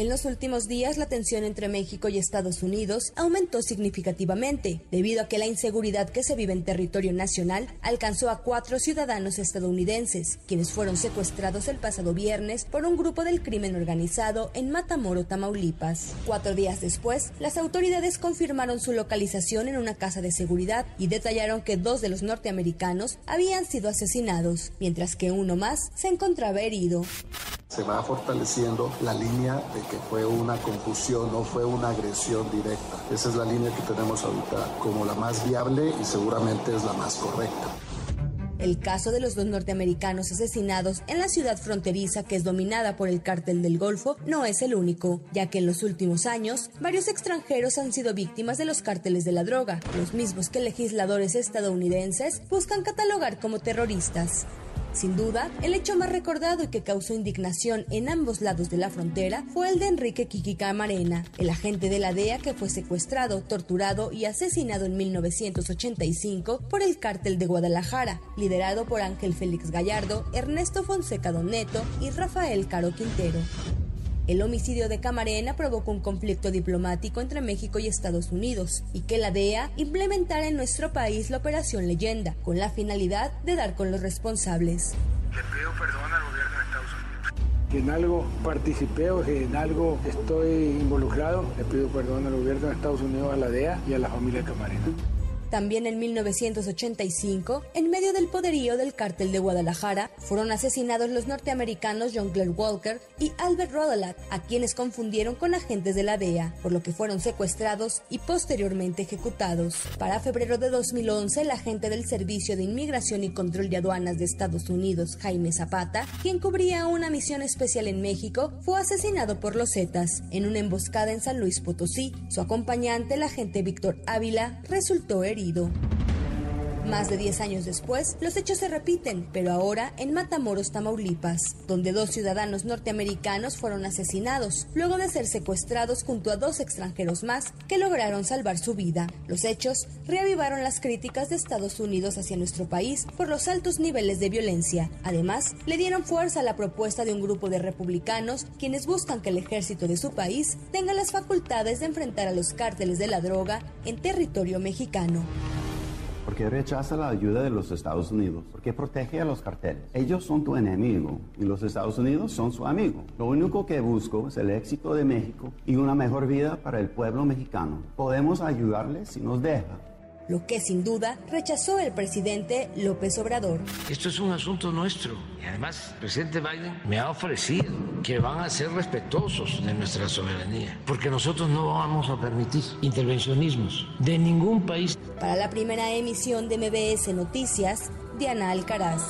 En los últimos días, la tensión entre México y Estados Unidos aumentó significativamente, debido a que la inseguridad que se vive en territorio nacional alcanzó a cuatro ciudadanos estadounidenses, quienes fueron secuestrados el pasado viernes por un grupo del crimen organizado en Matamoro, Tamaulipas. Cuatro días después, las autoridades confirmaron su localización en una casa de seguridad y detallaron que dos de los norteamericanos habían sido asesinados, mientras que uno más se encontraba herido se va fortaleciendo la línea de que fue una confusión, no fue una agresión directa. Esa es la línea que tenemos ahorita como la más viable y seguramente es la más correcta. El caso de los dos norteamericanos asesinados en la ciudad fronteriza que es dominada por el cártel del Golfo no es el único, ya que en los últimos años varios extranjeros han sido víctimas de los cárteles de la droga, los mismos que legisladores estadounidenses buscan catalogar como terroristas. Sin duda, el hecho más recordado y que causó indignación en ambos lados de la frontera fue el de Enrique Kiki Camarena, el agente de la DEA que fue secuestrado, torturado y asesinado en 1985 por el cártel de Guadalajara, liderado por Ángel Félix Gallardo, Ernesto Fonseca Doneto y Rafael Caro Quintero. El homicidio de Camarena provocó un conflicto diplomático entre México y Estados Unidos y que la DEA implementara en nuestro país la Operación Leyenda con la finalidad de dar con los responsables. Le pido perdón al gobierno de Estados Unidos. Que en algo participé o que en algo estoy involucrado, le pido perdón al gobierno de Estados Unidos, a la DEA y a la familia Camarena. También en 1985, en medio del poderío del cártel de Guadalajara, fueron asesinados los norteamericanos John Clare Walker y Albert Rodelat, a quienes confundieron con agentes de la DEA, por lo que fueron secuestrados y posteriormente ejecutados. Para febrero de 2011, el agente del Servicio de Inmigración y Control de Aduanas de Estados Unidos, Jaime Zapata, quien cubría una misión especial en México, fue asesinado por los Zetas en una emboscada en San Luis Potosí. Su acompañante, el agente Víctor Ávila, resultó herido herido más de 10 años después, los hechos se repiten, pero ahora en Matamoros, Tamaulipas, donde dos ciudadanos norteamericanos fueron asesinados, luego de ser secuestrados junto a dos extranjeros más que lograron salvar su vida. Los hechos reavivaron las críticas de Estados Unidos hacia nuestro país por los altos niveles de violencia. Además, le dieron fuerza a la propuesta de un grupo de republicanos quienes buscan que el ejército de su país tenga las facultades de enfrentar a los cárteles de la droga en territorio mexicano porque rechaza la ayuda de los Estados Unidos, porque protege a los carteles. Ellos son tu enemigo y los Estados Unidos son su amigo. Lo único que busco es el éxito de México y una mejor vida para el pueblo mexicano. Podemos ayudarles si nos deja lo que sin duda rechazó el presidente López Obrador. Esto es un asunto nuestro y además el presidente Biden me ha ofrecido que van a ser respetuosos de nuestra soberanía, porque nosotros no vamos a permitir intervencionismos de ningún país. Para la primera emisión de MBS Noticias, Diana Alcaraz.